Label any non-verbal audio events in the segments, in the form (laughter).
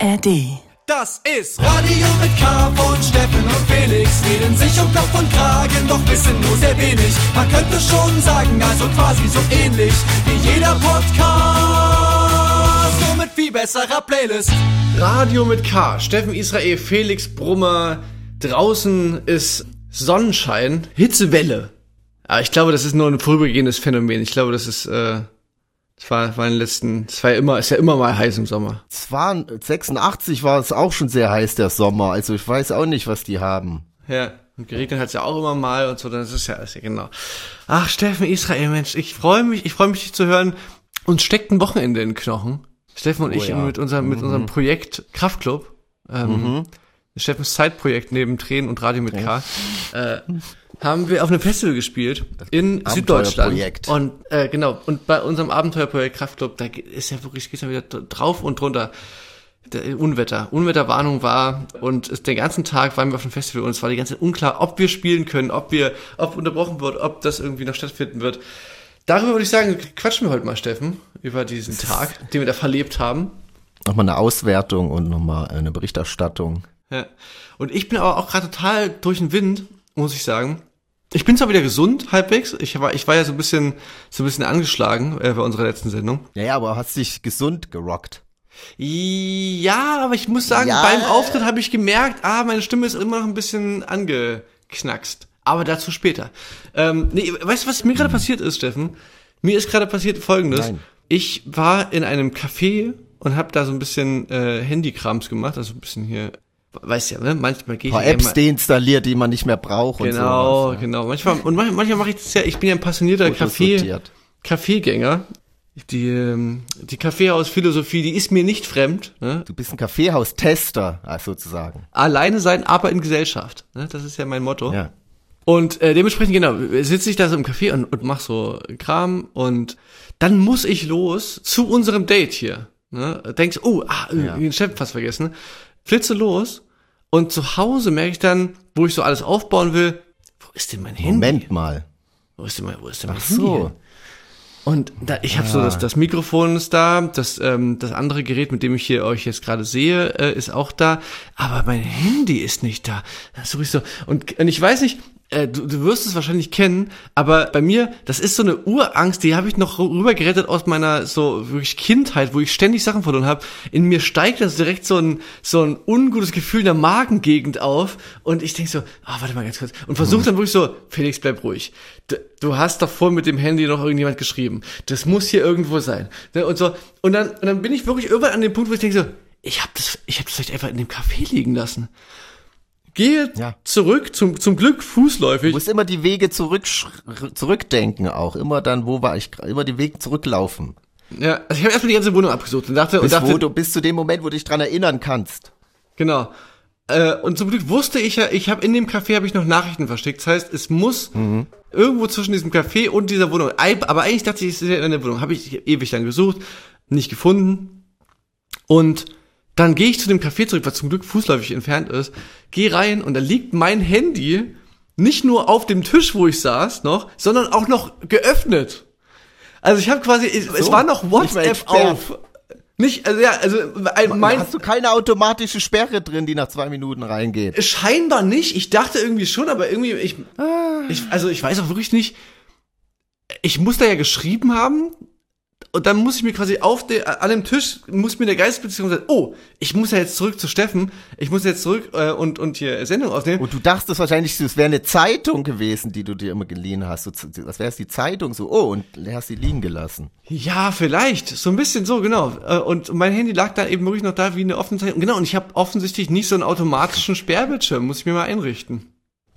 ARD. Das ist Radio mit K von Steffen und Felix. Reden sich um Kopf und Kragen, doch wissen nur sehr wenig. Man könnte schon sagen, also quasi so ähnlich wie jeder Podcast. Nur mit viel besserer Playlist. Radio mit K. Steffen Israel, Felix Brummer. Draußen ist Sonnenschein, Hitzewelle. Aber ich glaube, das ist nur ein vorübergehendes Phänomen. Ich glaube, das ist, äh, das war, war in den letzten, es war ja immer, ist ja immer mal heiß im Sommer. Es waren, 86 war es auch schon sehr heiß, der Sommer. Also ich weiß auch nicht, was die haben. Ja. Und geregnet hat es ja auch immer mal und so, dann ist es ja alles ja genau. Ach, Steffen Israel, Mensch, ich freue mich, ich freue mich, dich zu hören. Uns steckt ein Wochenende in den Knochen. Steffen und Oh ich ja. mit unserem, mit Mhm. unserem Projekt Kraftclub. Ähm, Steffens Zeitprojekt neben Tränen und Radio mit K. Äh, haben wir auf einem Festival gespielt in Süddeutschland. Und äh, genau, und bei unserem Abenteuerprojekt Kraftclub, da ist ja wirklich, geht's ja wieder drauf und drunter. Der Unwetter. Unwetterwarnung war und den ganzen Tag waren wir auf dem Festival und es war die ganze Zeit unklar, ob wir spielen können, ob wir, ob unterbrochen wird, ob das irgendwie noch stattfinden wird. Darüber würde ich sagen, quatschen wir heute mal, Steffen, über diesen Tag, (laughs) den wir da verlebt haben. Nochmal eine Auswertung und nochmal eine Berichterstattung. Ja. Und ich bin aber auch gerade total durch den Wind, muss ich sagen. Ich bin zwar wieder gesund, halbwegs. Ich war, ich war ja so ein bisschen, so ein bisschen angeschlagen äh, bei unserer letzten Sendung. Ja, ja, aber hast dich gesund gerockt. Ja, aber ich muss sagen, Ja. beim Auftritt habe ich gemerkt, ah, meine Stimme ist immer noch ein bisschen angeknackst. Aber dazu später. Ähm, nee, weißt du, was mir gerade passiert ist, Steffen? Mir ist gerade passiert Folgendes. Nein. Ich war in einem Café und habe da so ein bisschen äh, Handykrams gemacht, also ein bisschen hier, weißt ja, ne? Manchmal gehe ich paar ja Apps deinstalliert, die man nicht mehr braucht und Genau, sowas. genau. Manchmal, und manchmal, manchmal mache ich das ja, ich bin ja ein passionierter Kaffee. Kaffeegänger. Die, ähm, die Kaffeehausphilosophie, die ist mir nicht fremd. Ne? Du bist ein Kaffeehaustester, also sozusagen. Alleine sein, aber in Gesellschaft. Ne? Das ist ja mein Motto. Ja. Und äh, dementsprechend, genau, sitze ich da so im Café und, und mach so Kram und dann muss ich los zu unserem Date hier. Ne? Denkst, oh, ah, irgendwie den Chef fast vergessen. Flitze los und zu Hause merke ich dann, wo ich so alles aufbauen will, wo ist denn mein Handy? Moment mal. Wo ist denn mein, wo ist denn mein Ach Handy? so. hin? Und da, ich habe so das, das Mikrofon ist da, das ähm, das andere Gerät, mit dem ich hier euch jetzt gerade sehe, äh, ist auch da, aber mein Handy ist nicht da. Das ist sowieso und, und ich weiß nicht, äh, du, du wirst es wahrscheinlich kennen, aber bei mir, das ist so eine Urangst, die habe ich noch rübergerettet aus meiner so wirklich Kindheit, wo ich ständig Sachen verloren habe. In mir steigt das direkt so ein so ein ungutes Gefühl in der Magengegend auf und ich denk so, ah, warte mal ganz kurz und versuche dann wirklich so, Felix, bleib ruhig. Du, du hast doch vorhin mit dem Handy noch irgendjemand geschrieben. Das muss hier irgendwo sein. Ne, Und so und dann und dann bin ich wirklich irgendwann an dem Punkt, wo ich denke so, ich habe das ich habe das vielleicht einfach in dem Café liegen lassen. Gehe Ja. zurück, zum, zum Glück fußläufig. Du musst immer die Wege zurück, zurückdenken auch. Immer dann, wo war ich, immer die Wege zurücklaufen. Ja, also ich habe erstmal die ganze Wohnung abgesucht und dachte, und Bis, dachte wo du, bis zu dem Moment, wo du dich dran erinnern kannst. genau. Äh, und zum Glück wusste ich ja, ich habe in dem Café habe ich noch Nachrichten versteckt. Das heißt, es muss irgendwo zwischen diesem Café und dieser Wohnung. Aber eigentlich dachte ich, es ist ja in der Wohnung. Habe ich ewig lang gesucht, nicht gefunden. Und dann gehe ich zu dem Café zurück, was zum Glück fußläufig entfernt ist. Gehe rein und da liegt mein Handy nicht nur auf dem Tisch, wo ich saß, noch, sondern auch noch geöffnet. Also ich habe quasi, es, es So, war noch WhatsApp auf. Nicht, also ja, also ein, mein, Hast du keine automatische Sperre drin, die nach zwei Minuten reingeht? Scheinbar nicht. Ich dachte irgendwie schon, aber irgendwie, ich, ich, also ich weiß auch wirklich nicht. Ich muss da ja geschrieben haben. Und dann muss ich mir quasi auf der, an dem Tisch, muss mir der Geistesbeziehung sagen, oh, ich muss ja jetzt zurück zu Steffen, ich muss jetzt zurück äh, und, und hier Sendung aufnehmen. Und du dachtest wahrscheinlich, es wäre eine Zeitung gewesen, die du dir immer geliehen hast. So, das wäre es die Zeitung so, oh, und hast sie liegen gelassen. Ja, vielleicht. So ein bisschen so, genau. Äh, Und mein Handy lag da eben wirklich noch da wie eine offene Zeitung. Genau, und ich habe offensichtlich nicht so einen automatischen Sperrbildschirm. Muss ich mir mal einrichten.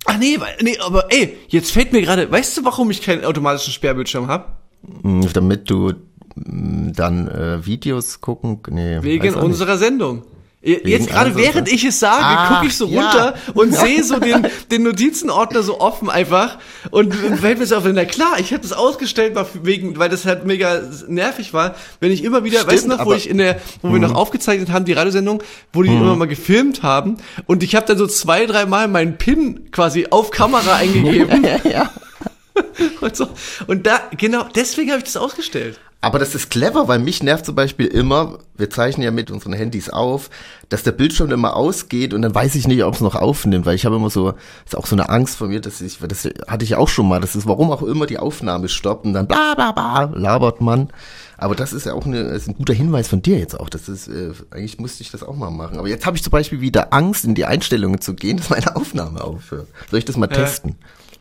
Ach nee, nee, aber ey, jetzt fällt mir gerade, weißt du, warum ich keinen automatischen Sperrbildschirm habe? Hm, Damit du dann äh, Videos gucken, nee. Wegen unserer Sendung. Jetzt gerade während ich es sage, Ach, gucke ich so ja. runter und (laughs) sehe so den, den Notizenordner so offen einfach und fällt mir so auf, na klar, ich habe das ausgestellt, wegen, weil das halt mega nervig war, wenn ich immer wieder, Stimmt, weißt du noch, wo Mhm. ich in der, wo wir noch aufgezeichnet haben, die Radiosendung, wo die immer mal gefilmt haben und ich habe dann so zwei, drei Mal meinen PIN quasi auf Kamera eingegeben (laughs) ja, ja. (laughs) und so. Und da, genau, deswegen habe ich das ausgestellt. Aber das ist clever, weil mich nervt zum Beispiel immer, wir zeichnen ja mit unseren Handys auf, dass der Bildschirm immer ausgeht und dann weiß ich nicht, ob es noch aufnimmt, weil ich habe immer so, ist auch so eine Angst von mir, dass ich, das hatte ich auch schon mal, das ist, warum auch immer die Aufnahme stoppt und dann bla bla bla labert man. Aber das ist ja auch eine, ist ein guter Hinweis von dir jetzt auch. Das ist, äh, eigentlich musste ich das auch mal machen. Aber jetzt habe ich zum Beispiel wieder Angst, in die Einstellungen zu gehen, dass meine Aufnahme aufhört. Soll ich das mal Äh, testen?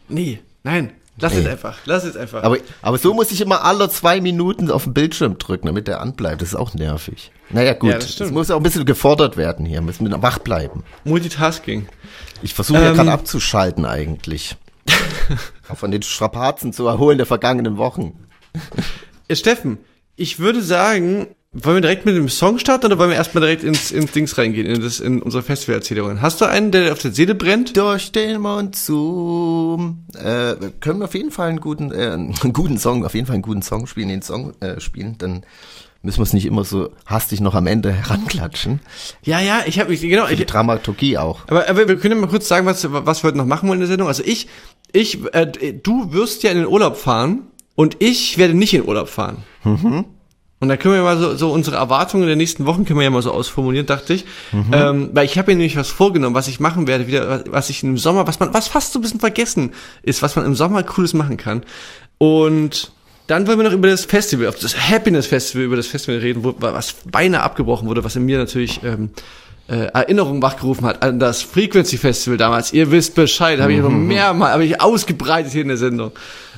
Nee, nein. Lass es einfach. Lass es einfach. Aber, aber so muss ich immer alle zwei Minuten auf den Bildschirm drücken, damit der anbleibt. Das ist auch nervig. Naja, gut. Ja, das es muss auch ein bisschen gefordert werden hier. Müssen wir wach bleiben. Multitasking. Ich versuche ja Ähm. gerade abzuschalten eigentlich. (laughs) Von den Strapazen zu erholen der vergangenen Wochen. Äh, Steffen, ich würde sagen, wollen wir direkt mit dem Song starten oder wollen wir erstmal direkt ins, ins Dings reingehen, in, das, in unsere Festivalerzählungen? Hast du einen, der auf der Seele brennt? Durch den Mond zu. Äh, können wir auf jeden Fall einen guten, äh, einen guten Song, auf jeden Fall einen guten Song spielen, den Song äh, spielen, dann müssen wir es nicht immer so hastig noch am Ende heranklatschen. Ja, ja, ich habe, ich, genau, Die ich, Dramaturgie auch. aber, aber wir können ja mal kurz sagen, was, was wir heute noch machen wollen in der Sendung. Also ich, ich, äh, du wirst ja in den Urlaub fahren und ich werde nicht in den Urlaub fahren. Und da können wir mal so, so unsere Erwartungen der nächsten Wochen können wir ja mal so ausformulieren, dachte ich. Ähm, weil ich habe mir nämlich was vorgenommen, was ich machen werde, wieder, was- was ich im Sommer, was man, was fast so ein bisschen vergessen ist, was man im Sommer Cooles machen kann. Und dann wollen wir noch über das Festival, auf das Happiness Festival, über das Festival reden, wo, was beinahe abgebrochen wurde, was in mir natürlich ähm, äh, Erinnerung wachgerufen hat an das Frequency Festival damals. Ihr wisst Bescheid, habe ich noch mehrmal, habe ich ausgebreitet hier in der Sendung.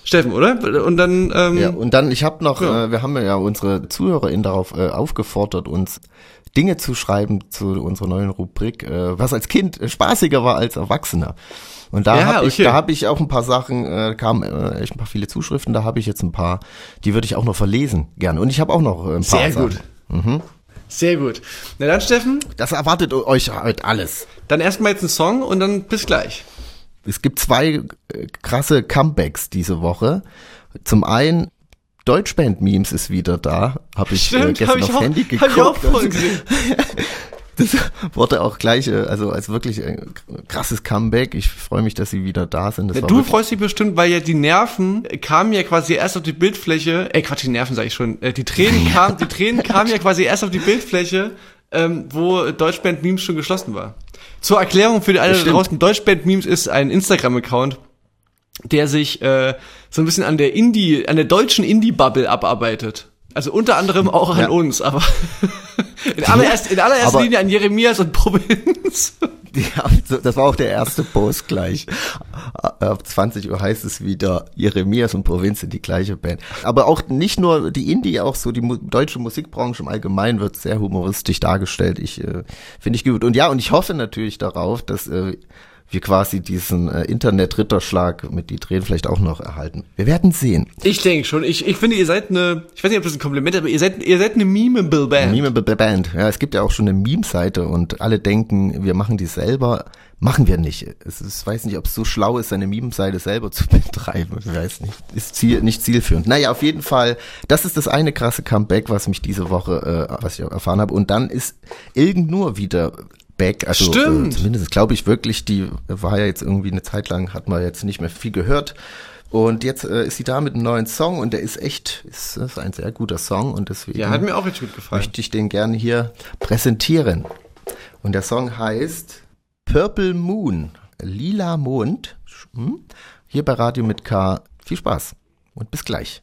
Steffen, oder? Und dann ähm, Ja, und dann, ich habe noch, Ja. äh, wir haben ja unsere ZuhörerInnen darauf äh, aufgefordert, uns Dinge zu schreiben zu unserer neuen Rubrik, äh, was als Kind äh, spaßiger war als Erwachsener. Und da Ja, habe ich, okay. da habe ich auch ein paar Sachen, äh, kamen äh, echt ein paar viele Zuschriften, da habe ich jetzt ein paar, die würde ich auch noch verlesen, gerne. Und ich habe auch noch äh, ein paar Sehr Sachen. gut. Sehr gut. Na dann, Steffen, Das erwartet euch heute alles. dann erstmal jetzt ein Song und dann bis gleich. Es gibt zwei äh, krasse Comebacks diese Woche. Zum einen Deutschband-Memes ist wieder da. Habe ich äh, gestern hab ich aufs auch, Handy hab geguckt. ich auch vorhin gesehen. (laughs) Das wurde auch gleich, äh, also als wirklich ein krasses Comeback. Ich freue mich, dass sie wieder da sind. War Du freust dich bestimmt, weil ja die Nerven kamen ja quasi erst auf die Bildfläche, äh Quatsch, die Nerven sage ich schon, äh, die Tränen kamen, die Tränen kamen (laughs) ja quasi erst auf die Bildfläche, ähm, wo Deutschband Memes schon geschlossen war. Zur Erklärung für die alle da draußen, Deutschband Memes ist ein Instagram-Account, der sich äh, so ein bisschen an der Indie, an der deutschen Indie-Bubble abarbeitet. Also unter anderem auch an Ja. uns, aber in, allererst, in allererster Linie an Jeremias und Provinz. (laughs) Ja, das war auch der erste Post gleich. Äh, Ab 20 Uhr heißt es wieder, Jeremias und Provinz sind die gleiche Band. Aber auch nicht nur die Indie, auch so die mu deutsche Musikbranche im Allgemeinen wird sehr humoristisch dargestellt. Ich äh, finde ich gut. Und ja, und ich hoffe natürlich darauf, dass äh, wir quasi diesen äh, Internet-Ritterschlag mit die Tränen vielleicht auch noch erhalten. Wir werden sehen. Ich denke schon. Ich, ich finde, ihr seid eine, ich weiß nicht, ob das ein Kompliment ist, aber ihr seid, ihr seid eine memeable Band. Meme B- B- Band. Ja, es gibt ja auch schon eine Meme-Seite und alle denken, wir machen die selber. Machen wir nicht. Es ist, ich weiß nicht, ob es so schlau ist, eine Meme-Seite selber zu (laughs) betreiben. Ich weiß nicht. Ist Ziel, nicht zielführend. Naja, auf jeden Fall, das ist das eine krasse Comeback, was mich diese Woche, äh, was ich erfahren habe. Und dann ist irgend nur wieder back. Also Stimmt. Äh, zumindest glaube ich wirklich, die war ja jetzt irgendwie eine Zeit lang, hat man jetzt nicht mehr viel gehört. Und jetzt äh, ist sie da mit einem neuen Song und der ist echt, ist, ist ein sehr guter Song und deswegen Ja, hat mir auch richtig gut gefallen. möchte ich den gerne hier präsentieren. Und der Song heißt Purple Moon, Lila Mond. Hm? Hier bei Radio mit K. Viel Spaß und bis gleich.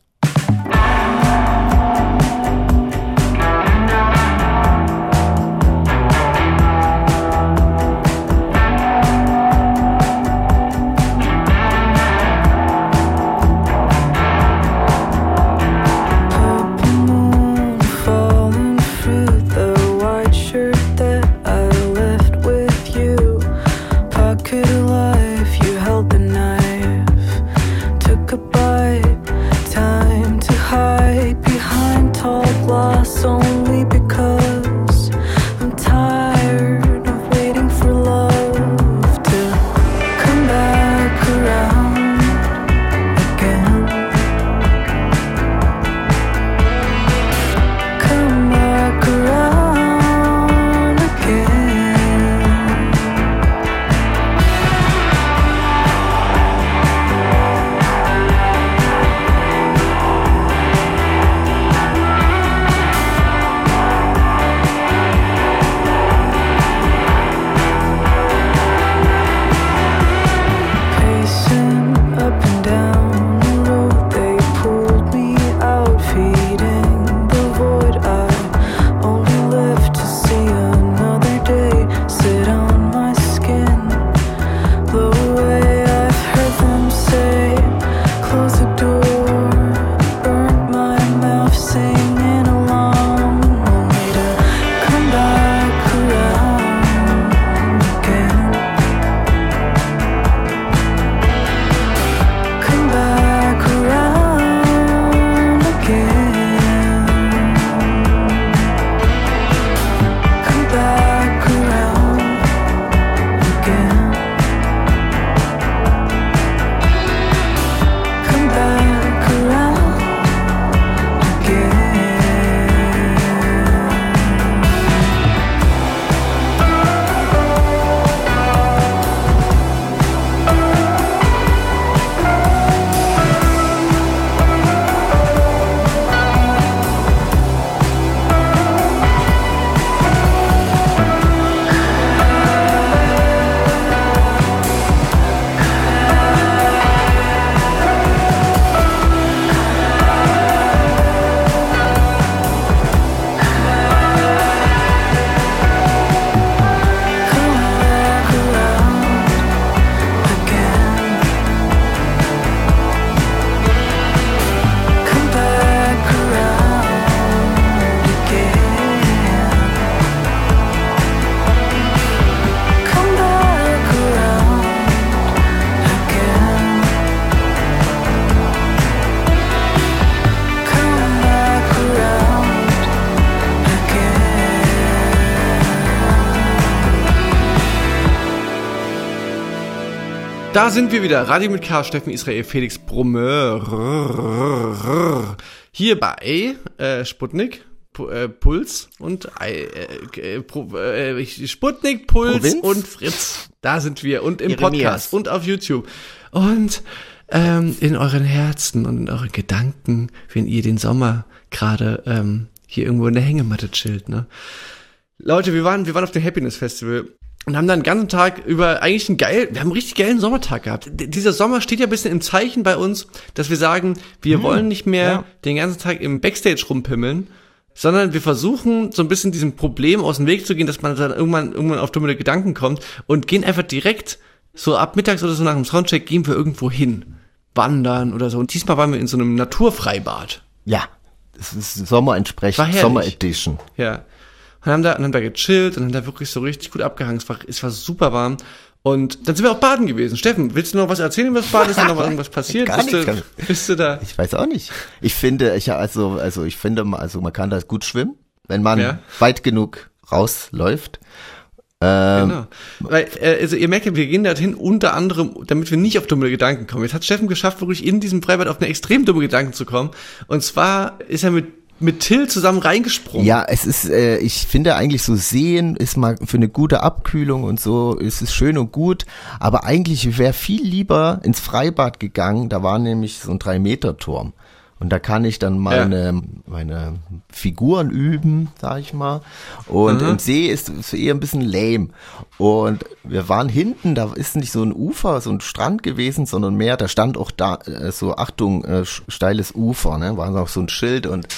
Da sind wir wieder. Radio mit K, Steffen Israel, Felix Brumme. Hier bei äh, Sputnik, Pu äh, Puls und äh, äh, Pro- äh, Sputnik, Puls Provinz? und Fritz. Da sind wir und im Jeremias. Podcast und auf YouTube. Und ähm, in euren Herzen und in euren Gedanken, wenn ihr den Sommer gerade ähm, hier irgendwo in der Hängematte chillt, ne? Leute, wir waren, wir waren auf dem Happiness Festival und haben dann den ganzen Tag über eigentlich einen geil, wir haben einen richtig geilen Sommertag gehabt. D dieser Sommer steht ja ein bisschen im Zeichen bei uns, dass wir sagen, wir wollen nicht mehr ja. den ganzen Tag im Backstage rumpimmeln, sondern wir versuchen so ein bisschen diesem Problem aus dem Weg zu gehen, dass man dann irgendwann, irgendwann auf dumme Gedanken kommt und gehen einfach direkt so ab mittags oder so nach dem Soundcheck gehen wir irgendwo hin. Wandern oder so. Und diesmal waren wir in so einem Naturfreibad. Ja, das ist Sommer entsprechend. Sommer Edition. Ja. Und haben da, und haben da gechillt und haben da wirklich so richtig gut abgehangen. Es war, es war super warm. Und dann sind wir auch baden gewesen. Steffen, willst du noch was erzählen über das Baden? Ist da noch (laughs) irgendwas passiert? Gar bist, nichts, du, bist du da? Ich weiß auch nicht. Ich finde, ich also, also ich finde, also man kann da gut schwimmen, wenn man Ja. weit genug rausläuft. Ähm, Genau. Weil, äh, also ihr merkt ja, wir gehen dorthin unter anderem, damit wir nicht auf dumme Gedanken kommen. Jetzt hat Steffen geschafft, wirklich in diesem Freibad auf eine extrem dumme Gedanken zu kommen. Und zwar ist er mit, mit Till zusammen reingesprungen. Ja, es ist, äh, ich finde eigentlich so sehen ist mal für eine gute Abkühlung und so, ist es schön und gut, aber eigentlich wäre viel lieber ins Freibad gegangen, da war nämlich so ein Drei-Meter-Turm. Und da kann ich dann meine, meine Figuren üben, sag ich mal. Und im See ist es eher ein bisschen lame. Und wir waren hinten, da ist nicht so ein Ufer, so ein Strand gewesen, sondern mehr, da stand auch da äh, so, Achtung, äh, steiles Ufer, ne? War auch so ein Schild und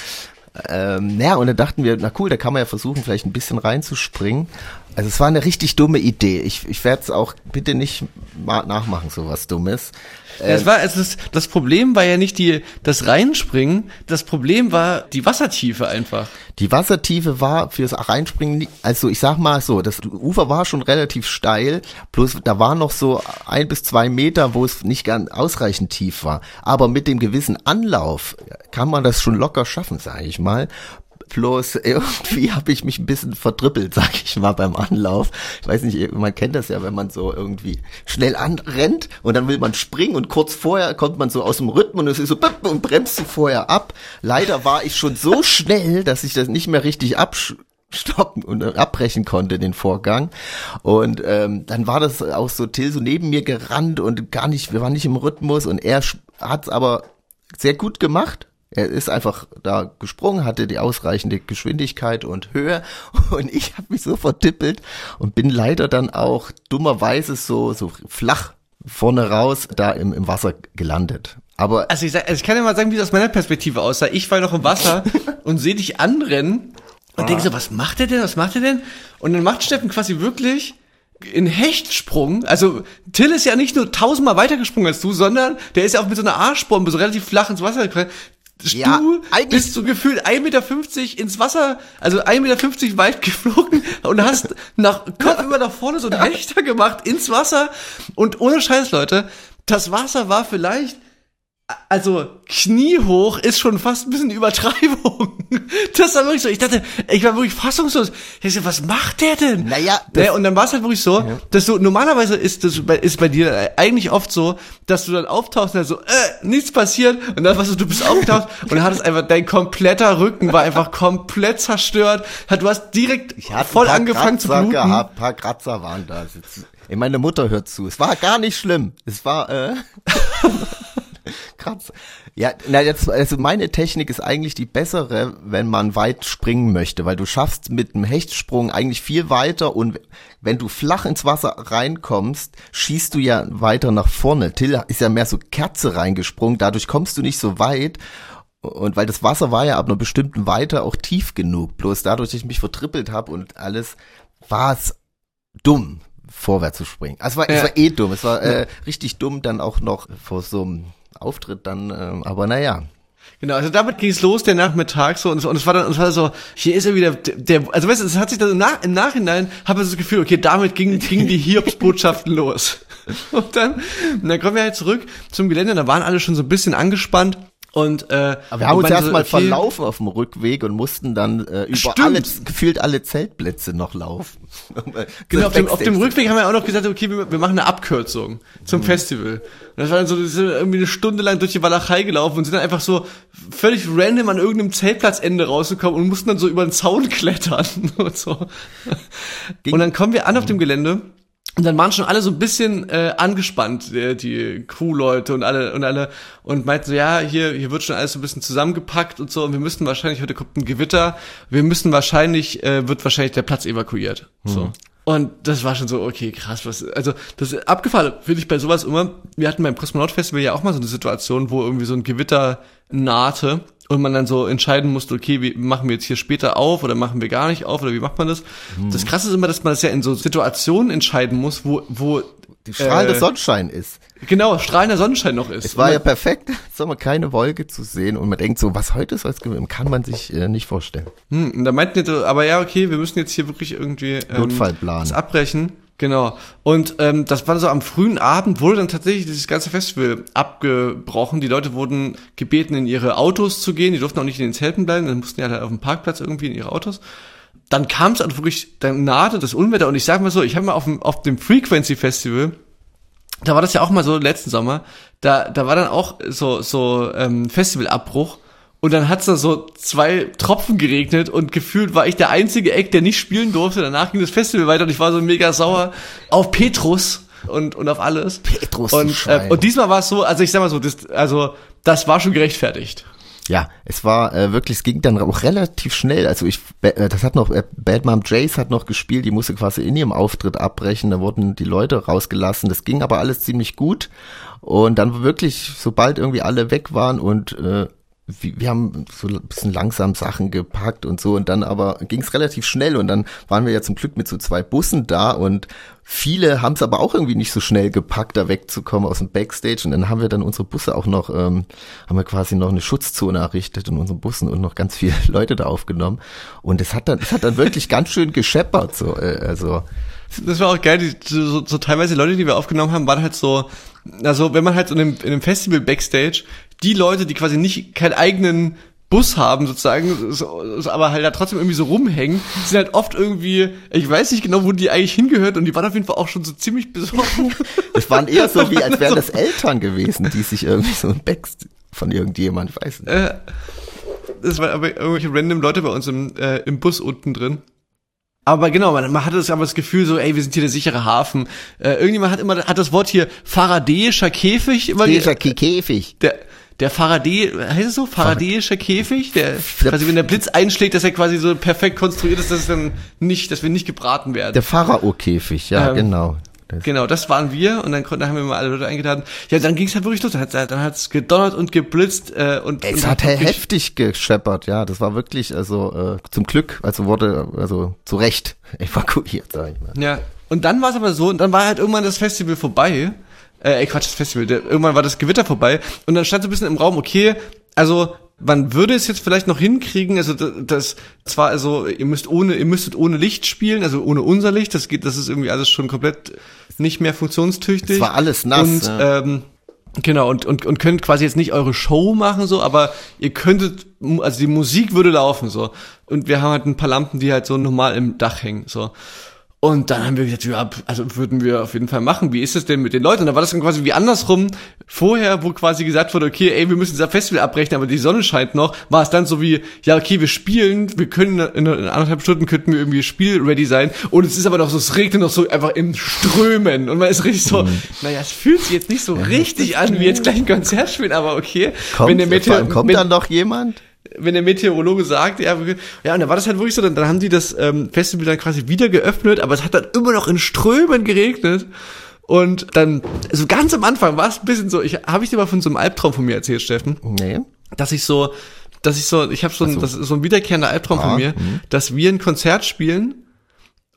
ähm, naja, und dann dachten wir, na cool, da kann man ja versuchen, vielleicht ein bisschen reinzuspringen. Also es war eine richtig dumme Idee. Ich, ich werde es auch bitte nicht nachmachen, sowas Dummes. Ja, Es war, es ist, das Problem war ja nicht die, das Reinspringen, das Problem war die Wassertiefe einfach. Die Wassertiefe war fürs Reinspringen, also ich sag mal so, das Ufer war schon relativ steil, bloß da war noch so ein bis zwei Meter, wo es nicht ganz ausreichend tief war. Aber mit dem gewissen Anlauf kann man das schon locker schaffen, sage ich mal. Bloß irgendwie habe ich mich ein bisschen verdribbelt, (laughs) sag ich mal, beim Anlauf. Ich weiß nicht, man kennt das ja, wenn man so irgendwie schnell anrennt und dann will man springen und kurz vorher kommt man so aus dem Rhythmus und es ist so und bremst du vorher ab. Leider war ich schon so (laughs) schnell, dass ich das nicht mehr richtig abstoppen und äh, abbrechen konnte, den Vorgang. Und ähm, dann war das auch so Till so neben mir gerannt und gar nicht, wir waren nicht im Rhythmus und er hat es aber sehr gut gemacht. Er ist einfach da gesprungen, hatte die ausreichende Geschwindigkeit und Höhe (laughs) und ich habe mich so vertippelt und bin leider dann auch dummerweise so so flach vorne raus da im, im Wasser gelandet. Aber Also ich, sag, also ich kann ja mal sagen, wie das aus meiner Perspektive aussah. Ich war noch im Wasser (laughs) und sehe dich anrennen und denke so, was macht er denn, was macht er denn? Und dann macht Steffen quasi wirklich in Hechtsprung, also Till ist ja nicht nur tausendmal weitergesprungen als du, sondern der ist ja auch mit so einer Arschbombe so relativ flach ins Wasser gefallen. Ja, du bist so gefühlt 1,50 Meter ins Wasser, also 1,50 Meter weit geflogen und hast nach Kopf über nach vorne so einen Hechter gemacht ins Wasser. Und ohne Scheiß, Leute, das Wasser war vielleicht also kniehoch ist schon fast ein bisschen Übertreibung. (laughs) Das war wirklich so. Ich dachte, ich war wirklich fassungslos. Ich dachte, was macht der denn? Naja, naja das- und dann war es halt wirklich so, dass du normalerweise ist das bei, ist bei dir eigentlich oft so, dass du dann auftauchst und dann so, äh, nichts passiert und dann warst du, du bist aufgetaucht (laughs) und dann hattest einfach dein kompletter Rücken war einfach komplett zerstört. Du hast direkt voll angefangen zu Kratzer bluten. gehabt, ein paar Kratzer waren da. Ey, Meine Mutter hört zu. Es war gar nicht schlimm. Es war äh, (laughs) Kratzer. Ja, na jetzt, also meine Technik ist eigentlich die bessere, wenn man weit springen möchte, weil du schaffst mit einem Hechtsprung eigentlich viel weiter und wenn du flach ins Wasser reinkommst, schießt du ja weiter nach vorne. Till ist ja mehr so Kerze reingesprungen, dadurch kommst du nicht so weit. Und weil das Wasser war ja ab einer bestimmten Weite auch tief genug. Bloß dadurch, dass ich mich vertrippelt habe und alles, war es dumm, vorwärts zu springen. Also es war, es Ja. war eh dumm. Es war äh, richtig dumm, dann auch noch vor so einem Auftritt dann, ähm, aber naja. Genau, also damit ging es los, der Nachmittag so und, es- und es war dann, und es war so, hier ist er wieder, der, also weißt du, es hat sich dann im, Nach, im Nachhinein, habe ich das Gefühl, okay, damit gingen (laughs) gingen die Hiobsbotschaften los. Und dann, und dann kommen wir halt zurück zum Gelände, da waren alle schon so ein bisschen angespannt Und, äh, Aber wir haben uns erstmal okay, verlaufen auf dem Rückweg und mussten dann äh, über Stimmt. alle, gefühlt alle Zeltplätze noch laufen. (laughs) Genau, auf dem, auf dem Rückweg haben wir auch noch gesagt, okay, wir, wir machen eine Abkürzung zum Mhm. Festival. Und das war dann so, wir sind irgendwie eine Stunde lang durch die Walachei gelaufen und sind dann einfach so völlig random an irgendeinem Zeltplatzende rausgekommen und mussten dann so über den Zaun klettern (laughs) und so. Und dann kommen wir an auf dem Gelände und dann waren schon alle so ein bisschen äh, angespannt, äh, die Crewleute und alle und alle und meinten so, ja, hier hier wird schon alles so ein bisschen zusammengepackt und so und wir müssen wahrscheinlich heute kommt ein Gewitter, wir müssen wahrscheinlich äh, wird wahrscheinlich der Platz evakuiert. So. Und das war schon so, okay, krass, was, also, das ist abgefallen, finde ich bei sowas immer. Wir hatten beim Kosmonaut Festival ja auch mal so eine Situation, wo irgendwie so ein Gewitter nahte und man dann so entscheiden musste, okay, wie machen wir jetzt hier später auf oder machen wir gar nicht auf oder wie macht man das? Das krasse ist immer, dass man das ja in so Situationen entscheiden muss, wo, wo, Die strahlende Äh, Sonnenschein ist. genau, strahlender Sonnenschein noch ist. Es war Und ja perfekt, (laughs) sag mal, keine Wolke zu sehen und man denkt so, was heute ist, als gewesen, kann man sich äh, nicht vorstellen. Hm, und da meinten die so, aber ja, okay, wir müssen jetzt hier wirklich irgendwie ähm, Notfallplan. das abbrechen. Genau. Und ähm, das war so am frühen Abend, wurde dann tatsächlich dieses ganze Festival abgebrochen. Die Leute wurden gebeten, in ihre Autos zu gehen. Die durften auch nicht in den Zelten bleiben, dann mussten die halt auf dem Parkplatz irgendwie in ihre Autos. Dann kam es also wirklich, dann nahte das Unwetter. Und ich sag mal so, ich habe mal auf dem, auf dem Frequency Festival, da war das ja auch mal so letzten Sommer, da, da war dann auch so, so ähm, Festivalabbruch und dann hat's da so zwei Tropfen geregnet und gefühlt war ich der einzige Eck, der nicht spielen durfte. Danach ging das Festival weiter und ich war so mega sauer auf Petrus und, und auf alles. Petrus, und, äh, und diesmal war es so, also ich sag mal so, das, also das war schon gerechtfertigt. Ja, es war äh, wirklich, es ging dann auch relativ schnell. Also ich, äh, das hat noch, äh, Bad Mom Jace hat noch gespielt, die musste quasi in ihrem Auftritt abbrechen, da wurden die Leute rausgelassen. Das ging aber alles ziemlich gut. Und dann wirklich, sobald irgendwie alle weg waren und äh, wir, haben so ein bisschen langsam Sachen gepackt und so und dann aber ging es relativ schnell und dann waren wir ja zum Glück mit so zwei Bussen da und viele haben es aber auch irgendwie nicht so schnell gepackt, da wegzukommen aus dem Backstage und dann haben wir dann unsere Busse auch noch, ähm, haben wir quasi noch eine Schutzzone errichtet in unseren Bussen und noch ganz viele (laughs) Leute da aufgenommen und es hat dann, es hat dann wirklich ganz schön gescheppert, so, äh, also Das war auch geil, die, so, so teilweise Leute, die wir aufgenommen haben, waren halt so, also wenn man halt in einem, in einem Festival Backstage, die Leute, die quasi nicht keinen eigenen Bus haben sozusagen, so, so, aber halt da trotzdem irgendwie so rumhängen, sind halt oft irgendwie, ich weiß nicht genau, wo die eigentlich hingehört und die waren auf jeden Fall auch schon so ziemlich besorgt. es (laughs) waren eher so (laughs) wie, als wären das Eltern gewesen, die sich irgendwie so ein Backstage von irgendjemand, ich weiß nicht. Äh, das waren aber irgendwelche random Leute bei uns im, äh, im Bus unten drin. Aber genau, man, man hatte das aber das Gefühl so, ey, wir sind hier der sichere Hafen. Äh, irgendjemand hat immer hat das Wort hier faradäischer Käfig immer Dieser Käfig. der der Faraday, heißt es so? Faradäischer Käfig, der quasi wenn der Blitz einschlägt, dass er quasi so perfekt konstruiert ist, dass es dann nicht, dass wir nicht gebraten werden. Der Pharao-Käfig, ja, Ähm, genau. Das, Genau, das waren wir und dann konnten, haben wir mal alle Leute eingeladen. Ja, dann ging es halt wirklich los. Dann hat dann hat's gedonnert und geblitzt äh, und es und hat heftig gescheppert, ja. Das war wirklich, also äh, zum Glück, also wurde, also zu Recht (laughs) evakuiert, sag ich mal. Ja. Und dann war es aber so, und dann war halt irgendwann das Festival vorbei. Äh, Quatsch, das Festival. Der, irgendwann war das Gewitter vorbei. Und dann stand so ein bisschen im Raum, okay, also man würde es jetzt vielleicht noch hinkriegen, also das, das zwar also ihr müsst ohne ihr müsstet ohne Licht spielen, also ohne unser Licht, das geht das ist irgendwie alles schon komplett nicht mehr funktionstüchtig. Es war alles nass, Und ja. ähm, genau und und und könnt quasi jetzt nicht eure Show machen so, aber ihr könntet also die Musik würde laufen so und wir haben halt ein paar Lampen, die halt so normal im Dach hängen so. Und dann haben wir gesagt, ja, also würden wir auf jeden Fall machen. Wie ist es denn mit den Leuten? Und da war das dann quasi wie andersrum. Vorher, wo quasi gesagt wurde, okay, ey, wir müssen unser Festival abbrechen, aber die Sonne scheint noch, war es dann so wie, ja, okay, wir spielen, wir können in, in anderthalb Stunden könnten wir irgendwie spielready sein. Und es ist aber noch so, es regnet noch so einfach im Strömen. Und man ist richtig so, naja, es fühlt sich jetzt nicht so richtig an, wie jetzt gleich ein Konzert spielen, aber okay. Kommt, wenn der Meteor, kommt wenn, dann noch jemand? Wenn der Meteorologe sagt, ja, ja, und dann war das halt wirklich so, dann, dann haben die das ähm, Festival dann quasi wieder geöffnet, aber es hat dann immer noch in Strömen geregnet. Und dann, so ganz am Anfang war es ein bisschen so, ich habe ich dir mal von so einem Albtraum von mir erzählt, Steffen, Nee. dass ich so, dass ich so, ich habe so, ein, das ist so ein wiederkehrender Albtraum Ah, von mir, dass wir ein Konzert spielen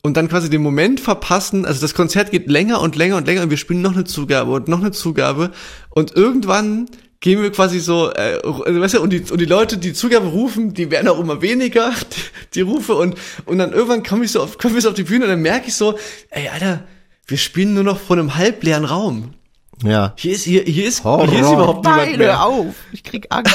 und dann quasi den Moment verpassen, also das Konzert geht länger und länger und länger und wir spielen noch eine Zugabe und noch eine Zugabe. Und irgendwann gehen wir quasi so, äh, also weißt du, und die, und die Leute, die Zugabe rufen, die werden auch immer weniger, (laughs) die, die Rufe und, und dann irgendwann komme ich so auf, komme ich so auf die Bühne und dann merke ich so, ey, Alter, wir spielen nur noch vor einem halbleeren Raum. Ja. Hier ist, hier, hier ist, Horror. hier ist überhaupt niemand Nein, mehr. hör auf, ich krieg Angst.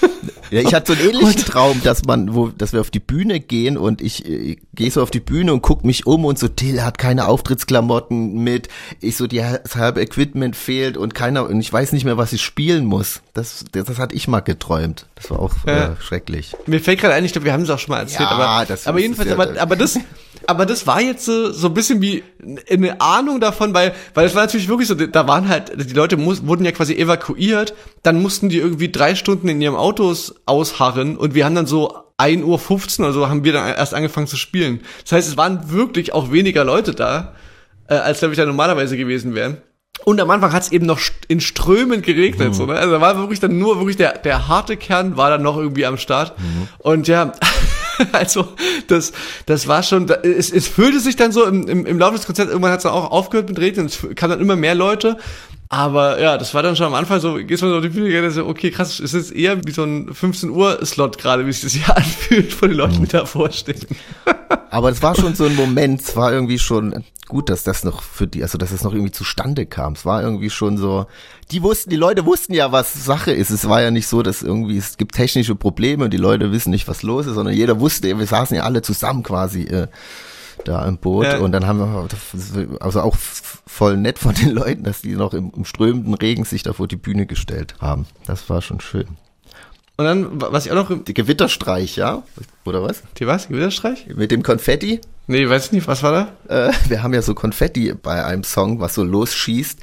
(laughs) ja, ich hatte so einen ähnlichen Traum, dass man, wo, dass wir auf die Bühne gehen und ich äh, gehe so auf die Bühne und guck mich um und so, Till hat keine Auftrittsklamotten mit, ich so, die, das halbe Equipment fehlt und keiner, und ich weiß nicht mehr, was ich spielen muss. Das, das, das hatte ich mal geträumt. Das war auch Ja. äh, schrecklich. Mir fällt gerade ein, ich glaube, wir haben es auch schon mal erzählt, Ja, aber, das aber ist jedenfalls, ja- aber, aber das, aber das war jetzt so, so ein bisschen wie eine Ahnung davon, weil, weil es war natürlich wirklich so, da waren halt, die Leute muss, wurden ja quasi evakuiert, dann mussten die irgendwie drei Stunden in ihrem Autos ausharren und wir haben dann so 1.15 Uhr oder so haben wir dann erst angefangen zu spielen. Das heißt, es waren wirklich auch weniger Leute da, äh, als glaube ich da normalerweise gewesen wären. Und am Anfang hat es eben noch in Strömen geregnet. So, ne? Also da war wirklich dann nur wirklich der, der harte Kern war dann noch irgendwie am Start. Und ja, (laughs) also das, das war schon, es, es fühlte sich dann so im, im, im Laufe des Konzerts, irgendwann hat es dann auch aufgehört mit Reden, es kamen dann immer mehr Leute. Aber ja, das war dann schon am Anfang so, gehst mal so auf die Bühne, so, okay, krass, es ist eher wie so ein 15 Uhr Slot gerade, wie sich das (laughs) hier anfühlt von den Leuten, die davor stehen. (laughs) Aber es war schon so ein Moment, es war irgendwie schon gut, dass das noch für die, also dass es noch irgendwie zustande kam. Es war irgendwie schon so, die wussten, die Leute wussten ja, was Sache ist. Es war ja nicht so, dass irgendwie, es gibt technische Probleme und die Leute wissen nicht, was los ist, sondern jeder wusste, wir saßen ja alle zusammen quasi äh, da im Boot Ja. und dann haben wir, also auch voll nett von den (laughs) Leuten, dass die noch im, im strömenden Regen sich da vor die Bühne gestellt haben. Das war schon schön. Und dann, was ich auch noch, Die Gewitterstreich, ja? Oder was? die was, Gewitterstreich? Mit dem Konfetti? Nee, weiß ich nicht, was war da? äh, (laughs) wir haben ja so Konfetti bei einem Song, was so losschießt.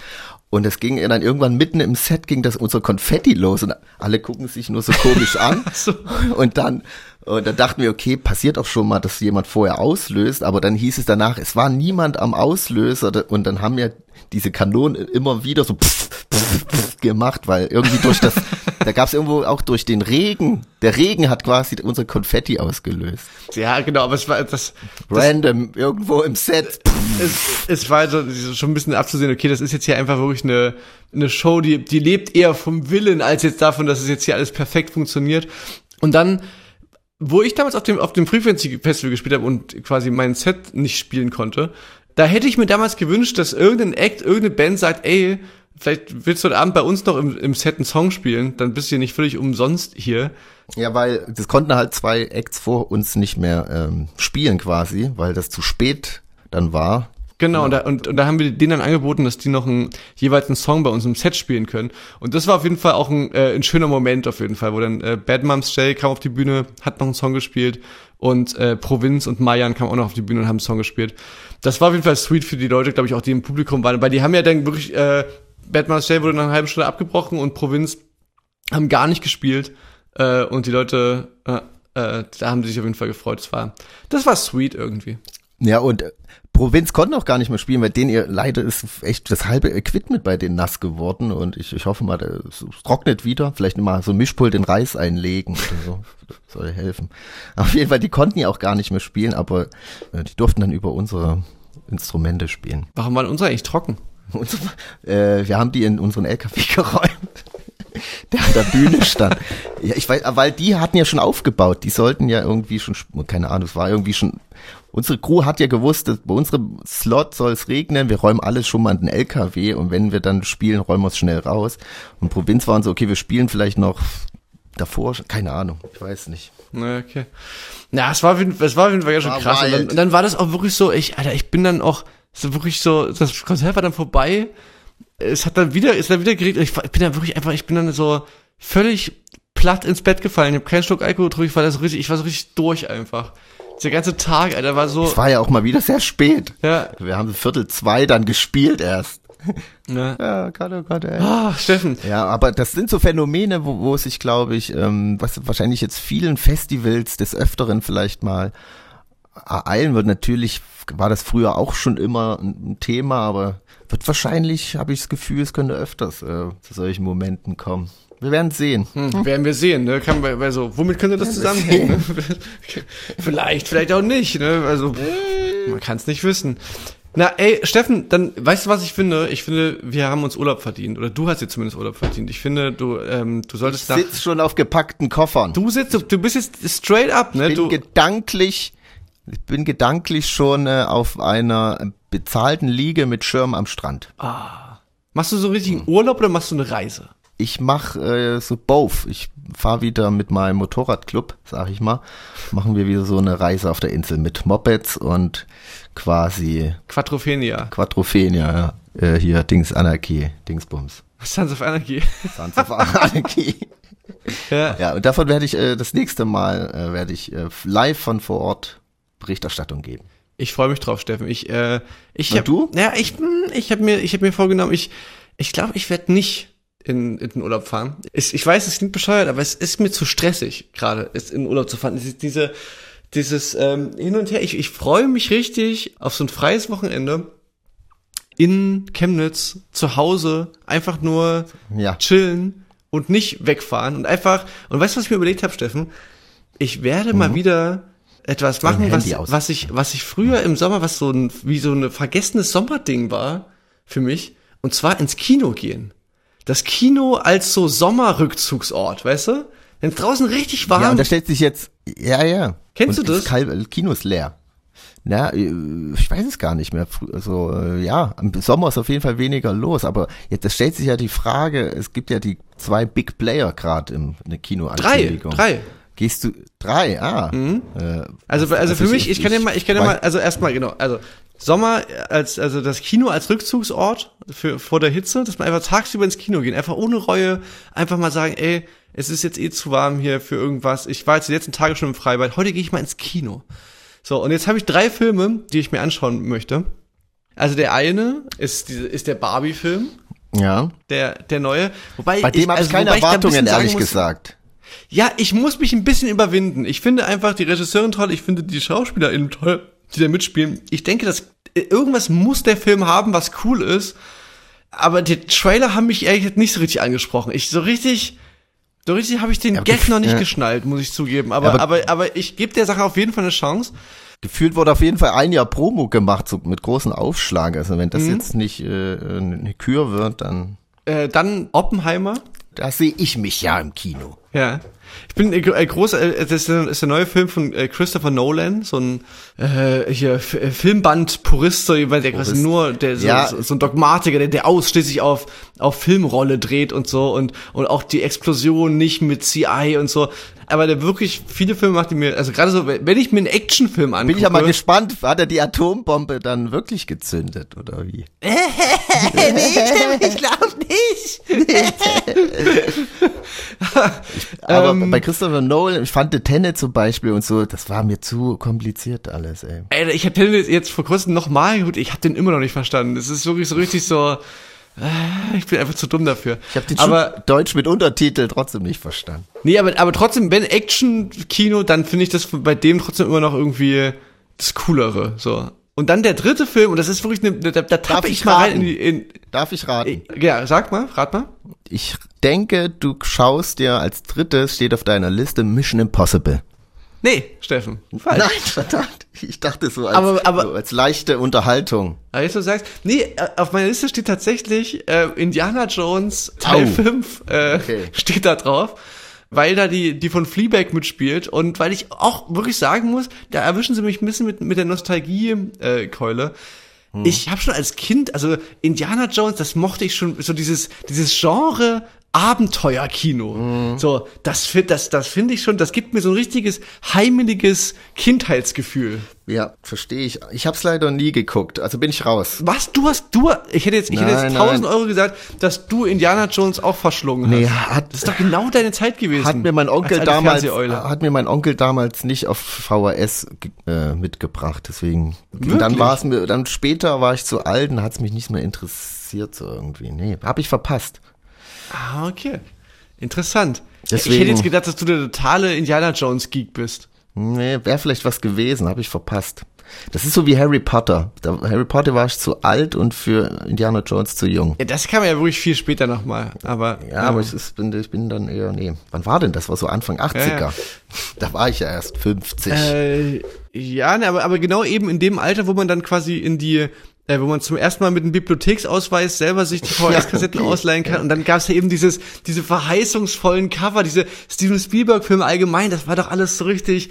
Und es ging dann irgendwann mitten im Set ging das unser Konfetti los und alle gucken sich nur so komisch an. (laughs) so. Und dann, und dann dachten wir, okay, passiert auch schon mal, dass jemand vorher auslöst, aber dann hieß es danach, es war niemand am Auslöser und dann haben ja diese Kanonen immer wieder so pff, pff, pff gemacht, weil irgendwie durch das, (laughs) da gab es irgendwo auch durch den Regen, der Regen hat quasi unser Konfetti ausgelöst. Ja, genau, aber es war das, Random, irgendwo im Set. es, es war so, schon ein bisschen abzusehen, okay, das ist jetzt hier einfach wirklich eine, eine Show, die, die lebt eher vom Willen, als jetzt davon, dass es jetzt hier alles perfekt funktioniert. Und dann, wo ich damals auf dem, auf dem Frequency Festival gespielt habe und quasi mein Set nicht spielen konnte, da hätte ich mir damals gewünscht, dass irgendein Act, irgendeine Band sagt, ey, vielleicht willst du heute Abend bei uns noch im, im Set einen Song spielen, dann bist du ja nicht völlig umsonst hier. Ja, weil das konnten halt zwei Acts vor uns nicht mehr ähm, spielen quasi, weil das zu spät dann war. Genau, und, da, und, und da haben wir denen dann angeboten, dass die noch einen, jeweils einen Song bei uns im Set spielen können. Und das war auf jeden Fall auch ein, äh, ein schöner Moment auf jeden Fall, wo dann äh, Bad Moms Jay kam auf die Bühne, hat noch einen Song gespielt und äh, Provinz und Mayan kamen auch noch auf die Bühne und haben einen Song gespielt. Das war auf jeden Fall sweet für die Leute, glaube ich, auch die im Publikum waren, weil die haben ja dann wirklich, äh, Bad Moms Jay wurde nach einer halben Stunde abgebrochen und Provinz haben gar nicht gespielt äh, und die Leute, äh, äh, da haben sie sich auf jeden Fall gefreut. Das war, das war sweet irgendwie. Ja, und Provinz konnten auch gar nicht mehr spielen, weil denen ihr leider ist echt das halbe Equipment bei denen nass geworden und ich, ich hoffe mal, das es trocknet wieder. Vielleicht mal so ein Mischpult in Reis einlegen oder so. Das soll helfen. Auf jeden Fall, die konnten ja auch gar nicht mehr spielen, aber äh, die durften dann über unsere Instrumente spielen. Warum waren unsere eigentlich trocken? (laughs) Und, äh, wir haben die in unseren LKW (laughs) geräumt. Der (laughs) an der Bühne stand. Ja, ich weiß, weil die hatten ja schon aufgebaut. Die sollten ja irgendwie schon, keine Ahnung, es war irgendwie schon. Unsere Crew hat ja gewusst, dass bei unserem Slot soll es regnen. Wir räumen alles schon mal in den LKW und wenn wir dann spielen, räumen wir es schnell raus. Und Provinz waren so, okay, wir spielen vielleicht noch davor, keine Ahnung, ich weiß nicht. Na, okay. Na, es war, auf jeden- es war auf jeden Fall ganz schön War krass. Und dann, und dann war das auch wirklich so, ich, Alter, ich bin dann auch so wirklich so, das Konzert war dann vorbei. Es hat dann wieder, ist dann wieder geregnet. Ich, ich bin dann wirklich einfach, ich bin dann so völlig platt ins Bett gefallen. Ich habe keinen Schluck Alkohol getrunken. Ich war da so richtig, ich war so richtig durch einfach. Der ganze Tag, Alter, war so, Es war ja auch mal wieder sehr spät. ja, Wir haben Viertel zwei dann gespielt erst. ne. Ja, Gott, oh Gott, ey. Ah, Steffen, Ja, aber das sind so Phänomene, wo, wo sich, glaube ich, ähm, was wahrscheinlich jetzt vielen Festivals des Öfteren vielleicht mal ereilen wird. Natürlich war das früher auch schon immer ein Thema, aber wird wahrscheinlich, habe ich das Gefühl, es könnte öfters äh, zu solchen Momenten kommen. Wir werden sehen. hm, werden wir sehen, ne? Kann bei so, womit könnte das zusammenhängen? Ne? (laughs) vielleicht, vielleicht auch nicht, ne? Also, man kann es nicht wissen. Na, ey, Steffen, dann weißt du, was ich finde? Ich finde, wir haben uns Urlaub verdient. Oder du hast dir zumindest Urlaub verdient. Ich finde, du, ähm, du solltest nach. Sitzt schon auf gepackten Koffern. Du sitzt, du, du bist jetzt straight up, ne? ich bin Du, gedanklich, ich bin gedanklich schon äh, auf einer bezahlten Liege mit Schirm am Strand. Machst du so einen richtigen Urlaub oder machst du eine Reise? Ich mache äh, so both. Ich fahre wieder mit meinem Motorradclub, sag ich mal. Machen wir wieder so eine Reise auf der Insel mit Mopeds und quasi Quadrophenia. Quadrophenia, ja. Äh, hier Dings Anarchie, Dingsbums. Sons of Anarchy. Sons of Anarchy. ja. Ja, und davon werde ich äh, das nächste Mal äh, werde ich äh, live von vor Ort Berichterstattung geben. Ich freue mich drauf, Steffen. Ich, äh, ich Und hab, du? Ja, ich, hm, ich habe mir, ich habe mir vorgenommen, ich, ich glaube, ich werde nicht in, in den Urlaub fahren. Ich, ich weiß, es klingt bescheuert, aber es ist mir zu stressig, gerade es in den Urlaub zu fahren. Es ist diese, dieses ähm, hin und her. Ich, ich freue mich richtig auf so ein freies Wochenende in Chemnitz zu Hause einfach nur Ja. chillen und nicht wegfahren und einfach und weißt du was ich mir überlegt habe Steffen ich werde mal wieder etwas machen was, was ich was ich früher im Sommer was so ein wie so ein vergessenes Sommerding war für mich und zwar ins Kino gehen das Kino als so Sommerrückzugsort weißt du wenn es draußen richtig warm Ja, und da stellt sich jetzt, ja, ja. Kennst und du das? Kal Kino ist leer. Na, äh, ich weiß es gar nicht mehr. Also, äh, ja, im Sommer ist auf jeden Fall weniger los, aber jetzt das stellt sich ja die Frage, es gibt ja die zwei Big Player gerade im in der drei Kinoankündigung. drei Gehst du drei? Ah. Mhm. Äh, Also, also für mich, ich kann ja mal, ich kann ja mal, also erstmal genau, also Sommer als, also das Kino als Rückzugsort für, vor der Hitze, dass man einfach tagsüber ins Kino gehen, einfach ohne Reue, einfach mal sagen, ey, es ist jetzt eh zu warm hier für irgendwas. Ich war jetzt die letzten Tage schon im Freibad, heute gehe ich mal ins Kino. So, und jetzt habe ich drei Filme, die ich mir anschauen möchte. Also der eine ist, diese, ist der Barbie-Film, Ja. der, der neue. Wobei Bei dem ich, habe ich also, keine Erwartungen, ehrlich muss, gesagt. Ja, ich muss mich ein bisschen überwinden. Ich finde einfach die Regisseurin toll, ich finde die SchauspielerInnen toll, die da mitspielen. Ich denke, dass äh, irgendwas muss der Film haben, was cool ist. Aber die Trailer haben mich ehrlich gesagt nicht so richtig angesprochen. Ich so richtig, so richtig habe ich den Ja, Gag noch nicht ja. geschnallt, muss ich zugeben. Aber, Ja, aber, aber- aber, ich gebe der Sache auf jeden Fall eine Chance. Gefühlt wurde auf jeden Fall ein Jahr Promo gemacht, so mit großen Aufschlag. Also wenn das Mhm. jetzt nicht äh, eine Kür wird, dann Äh, dann Oppenheimer. Da sehe ich mich ja im Kino. Ja. Ich bin äh, äh, groß, äh, das ist, der- ist der neue Film von äh, Christopher Nolan, so ein äh, hier äh, Filmband-Purist, so jemand, der quasi nur, der so, Ja. so, so ein Dogmatiker, der, der ausschließlich auf auf Filmrolle dreht und so und und auch die Explosion nicht mit CI und so. Aber der wirklich viele Filme macht, die mir, also gerade so, wenn ich mir einen Actionfilm angucke, Bin ich ja mal gespannt, hat er die Atombombe dann wirklich gezündet oder wie? (laughs) ich glaube nicht. (laughs) (laughs) Aber Ähm. bei Christopher Nolan, ich fand The Tenet zum Beispiel und so, das war mir zu kompliziert alles, ey. Ey, ich habe den jetzt vor kurzem nochmal gut, ich habe den immer noch nicht verstanden. Es ist wirklich so richtig so, äh, ich bin einfach zu dumm dafür. Ich habe den aber Deutsch mit Untertitel trotzdem nicht verstanden. nee, aber aber trotzdem, wenn Action-Kino, dann finde ich das bei dem trotzdem immer noch irgendwie das coolere. So und dann der dritte Film und das ist wirklich, eine, da, da tappe ich ich mal rein in raten? die, in, Darf ich raten? ja, sag mal, rat mal. Ich denke, du schaust dir als drittes, steht auf deiner Liste Mission Impossible. Nee, Steffen, falsch. Nein, (laughs) verdammt. Ich dachte so als, Aber- aber- so als leichte Unterhaltung. Aber jetzt du sagst, nee, äh, auf meiner Liste steht tatsächlich äh, Indiana Jones Teil Au. 5 äh, Okay. steht da drauf, weil da die die von Fleabag mitspielt und weil ich auch wirklich sagen muss, da erwischen sie mich ein bisschen mit mit der Nostalgie äh, Keule. Hm. Ich habe schon als Kind, also Indiana Jones, das mochte ich schon so dieses dieses Genre Abenteuerkino. Hm. So, das das das finde ich schon, das gibt mir so ein richtiges heimeliges Kindheitsgefühl. Ja, verstehe ich. Ich hab's leider nie geguckt, also bin ich raus. Was? Du hast, du, ich hätte jetzt, ich hätte jetzt Nein, 1000 nein. Euro gesagt, dass du Indiana Jones auch verschlungen hast. Nee, hat- das ist doch genau deine Zeit gewesen. Hat mir mein Onkel damals, hat mir mein Onkel damals nicht auf VHS äh, mitgebracht, deswegen. Und dann Wirklich? war es mir, dann später war ich zu alt und hat's mich nicht mehr interessiert so irgendwie. Nee, hab ich verpasst. Ah, okay. Interessant. Ich Deswegen- hätte jetzt gedacht, dass du der totale Indiana Jones Geek bist. Nee, wäre vielleicht was gewesen, habe ich verpasst. Das ist so wie Harry Potter. Da, Harry Potter war ich zu alt und für Indiana Jones zu jung. Ja, das kam ja wirklich viel später nochmal, aber. Ja, aber ich, ist, bin, ich bin dann eher, nee. Wann war denn das? War so Anfang 80er. Ja, ja. Da war ich ja erst 50. Äh, ja, ne, aber, aber genau eben in dem Alter, wo man dann quasi in die, äh, wo man zum ersten Mal mit einem Bibliotheksausweis selber sich die (laughs) VHS-Kassetten ausleihen kann. Und dann gab's ja eben dieses, diese verheißungsvollen Cover, diese Steven Spielberg-Filme allgemein, das war doch alles so richtig.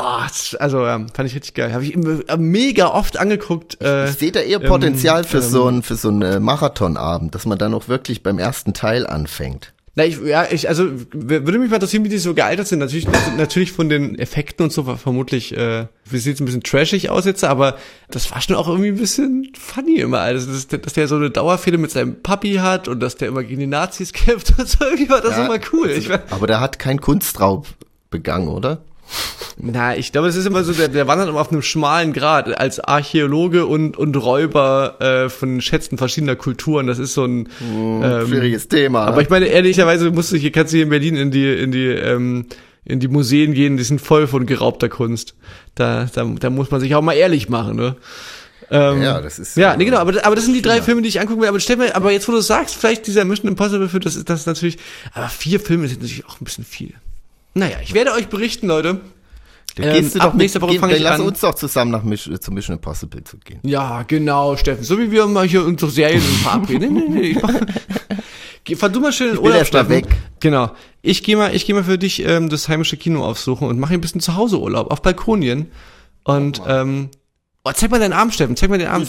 Oh, also ja, fand ich richtig geil. Habe ich äh, mega oft angeguckt. Äh, Ich sehe da eher ähm, Potenzial für ähm, so einen für so einen äh, Marathonabend, dass man dann auch wirklich beim ersten Teil anfängt. Na, ich, ja, ich, also würde mich mal interessieren, wie die so gealtert sind. Natürlich, natürlich von den Effekten und so ver- vermutlich, äh, wie sieht's ein bisschen trashig aus jetzt, aber das war schon auch irgendwie ein bisschen funny immer. Also, dass, dass der so eine Dauerfehde mit seinem Papi hat und dass der immer gegen die Nazis (laughs) kämpft und so, irgendwie war das Ja, immer cool. Ich, war- Aber der hat keinen Kunstraub begangen, oder? Na, ich glaube, es ist immer so, der, der wandert immer auf einem schmalen Grad als Archäologe und, und Räuber äh, von Schätzen verschiedener Kulturen. Das ist so ein ähm, Schwieriges Thema. Aber ich meine, ehrlicherweise musst du hier, kannst du hier in Berlin in die, in die, ähm, in die Museen gehen, die sind voll von geraubter Kunst. Da, da, da muss man sich auch mal ehrlich machen, ne? Ähm, Ja, das ist, Ja, äh, nee, genau, aber, aber das sind die drei China. Filme, die ich angucken will. Aber stell mir, aber jetzt, wo du sagst, vielleicht dieser Mission Impossible für das ist das ist natürlich, aber vier Filme sind natürlich auch ein bisschen viel. Naja, ich werde euch berichten, Leute. Da ähm, gehst du ab nächster Woche geh- fange dann ich lass an. uns doch zusammen nach Mission, zu Mission Impossible zu gehen. Ja, genau, Steffen. So wie wir mal hier unsere Serien verabreden. Nee, nee, nee. Ich (laughs) mach, Geh, fahr du mal schön in Urlaub, Steffen. weg. Genau. Ich gehe mal, ich gehe mal für dich ähm, das heimische Kino aufsuchen und mache ein bisschen zu Hause Urlaub auf Balkonien. Und ähm, oh, zeig mal deinen Arm, Steffen. Zeig mal den Arm.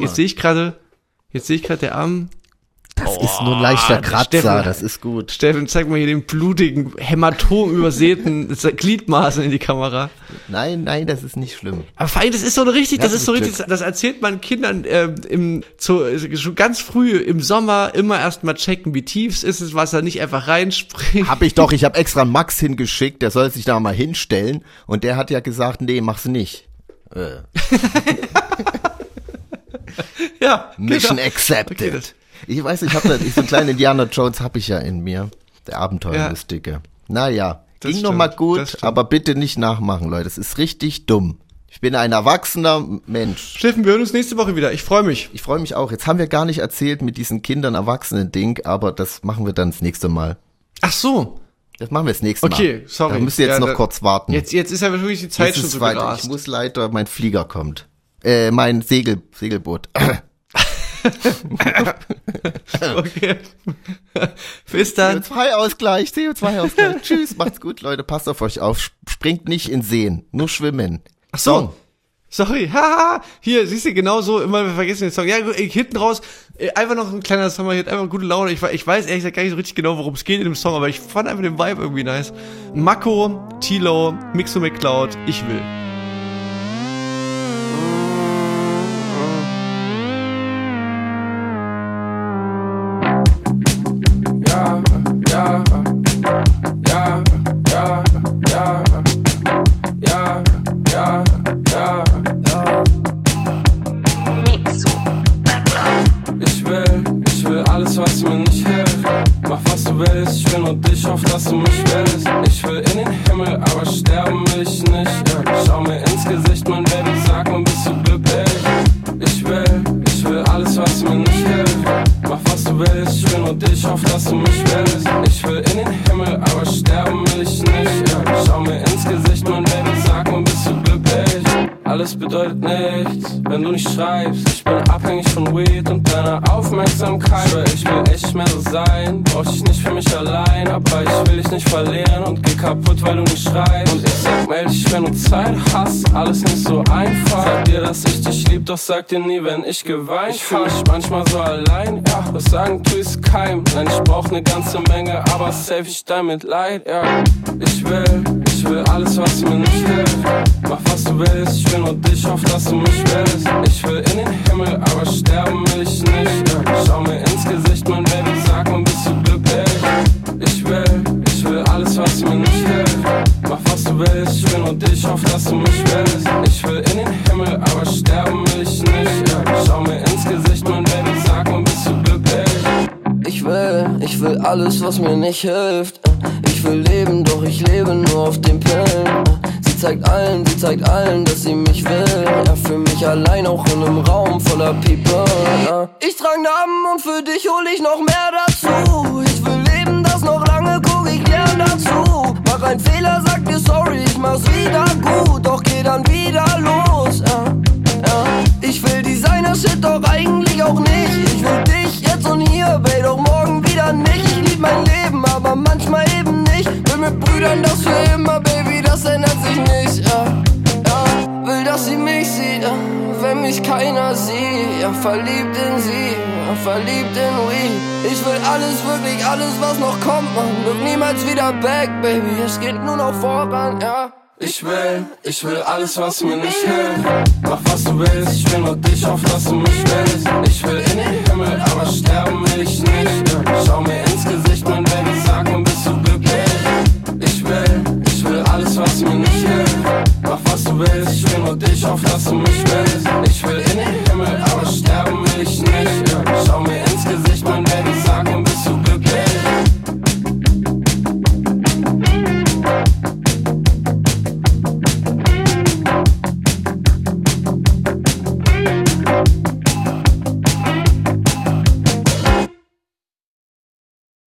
Jetzt sehe ich gerade, jetzt sehe ich gerade der Arm. Das ist nur ein leichter Kratzer, Steffen- das ist gut. Steffen, zeig mal hier den blutigen, hämatom übersäten (laughs) Gliedmaßen in die Kamera. Nein, nein, das ist nicht schlimm. Aber vor allem, das ist so richtig, das Ja, ist so richtig, das erzählt man Kindern äh, im, zu, schon ganz früh im Sommer immer erstmal checken, wie tief es ist, das Wasser nicht einfach reinspringen. Hab ich doch, ich habe extra Max hingeschickt, der soll sich da mal hinstellen und der hat ja gesagt, nee, mach's nicht. Äh, (laughs) Ja, Mission genau. accepted. Okay, das- ich weiß, ich habe so einen kleinen Indiana Jones habe ich ja in mir, der Abenteuerlustige. Naja, Das ging noch mal das gut, aber bitte nicht nachmachen, Leute, es ist richtig dumm. Ich bin ein erwachsener Mensch. Steffen, wir hören uns nächste Woche wieder. Ich freue mich. Ich freue mich auch. Jetzt haben wir gar nicht erzählt mit diesen Kindern Erwachsenen-Ding, aber das machen wir dann das nächste Mal. Ach so. Das machen wir das nächste Mal. Okay, sorry. Da müsst ihr jetzt Ja, noch da- kurz warten. Jetzt, jetzt ist ja wirklich die Zeit Jetzt schon so weiter. Ich muss leider, mein Flieger kommt. Äh, mein Segel, Segelboot. (clears throat) (laughs) Okay. Bis dann. CO2-Ausgleich, CO2-Ausgleich. Tschüss, macht's gut, Leute. Passt auf euch auf. Springt nicht in Seen, nur schwimmen. Ach so. Sorry, (laughs) haha, hier, siehst du, genau so, immer wir vergessen den Song. Ja, gut, hinten raus, äh, einfach noch ein kleiner Sommerhit, einfach gute Laune. Ich, ich weiß ehrlich gesagt gar nicht so richtig genau, worum es geht in dem Song, aber ich fand einfach den Vibe irgendwie nice. Mako, Tilo, Mixo McCloud, ich will. Willst, ich will nur dich, hoff, dass du mich willst. Ich will in den Himmel, aber sterben will ich nicht. Ja. Schau mir ins Gesicht, mein Baby, sag mal, bist du glücklich? Ich will, ich will alles, was mir nicht hilft. Mach was du willst, ich will nur dich, hoff, dass du mich willst. Ich will in den Himmel, aber sterben will ich nicht. Ja. Schau mir ins Gesicht, mein Baby, sag mal, bist du glücklich? Alles bedeutet nichts, wenn du nicht schreibst. Ich bin abhängig von Weed und deiner Aufmerksamkeit. Schwör, Ich will echt mehr so sein, brauch dich nicht für mich allein. Aber ich will dich nicht verlieren und geh kaputt, weil du nicht schreibst. Und ich sag, meld dich, wenn du Zeit hast. Alles nicht so einfach. Sag dir, dass ich dich lieb, doch sag dir nie, wenn ich geweint Ich fühl mich manchmal so allein, ja. Das sagen tu ist keim. Nein, ich brauch ne ganze Menge, aber safe ich dein Mitleid, ja. Ich will, ich will alles, was mir nicht hilft. Mach was du willst, ich will nur dich, hoff, dass du mich willst. Ich will in den Himmel, aber sterben will ich nicht. Ja. Schau mir ins Gesicht, mein Baby, sag mal, bist du glücklich? Ich will, ich will alles, was mir nicht hilft. Mach was du willst, ich will nur dich, hoff, dass du mich willst. Ich will in den Himmel, aber sterben will ich nicht. Ja. Schau mir ins Gesicht, mein Baby, sag mal, bist du glücklich? Ich will, ich will alles, was mir nicht hilft. Ich will leben, doch ich lebe nur auf den Pillen. Sie zeigt allen, sie zeigt allen, dass sie mich will. Ja, für mich allein auch in einem Raum voller People. Ja. Ich trag Namen und für dich hol ich noch mehr dazu. Mach einen Fehler, sag dir sorry, ich mach's wieder gut, doch geh dann wieder los. Ja. Ja, ich will Designer-Shit, doch eigentlich auch nicht. Ich will dich jetzt und hier, babe, doch morgen wieder nicht. Ich lieb mein Leben, aber manchmal eben nicht. Bin mit Brüdern das für immer, Baby, das ändert sich ich nicht, ja dass sie mich sieht, wenn mich keiner sieht. Ja, verliebt in sie, ja, verliebt in Weed. Ich will alles, wirklich alles, was noch kommt, man. Look niemals wieder back, Baby. Es geht nur noch voran, ja. Ich will, ich will alles, was mir nicht hilft. Mach was du willst, ich will nur dich, auf was du mich willst. Ich will in den Himmel, aber sterben will ich nicht. Schau mir ins Gesicht, mein Baby, sag mir, bist du glücklich? Ich will, ich will alles, was mir nicht hilft du. Ich will nur dich auf, dass du mich willst. Ich will in den Himmel, aber sterben will ich nicht. Schau mir ins Gesicht, man werde sagen, bist du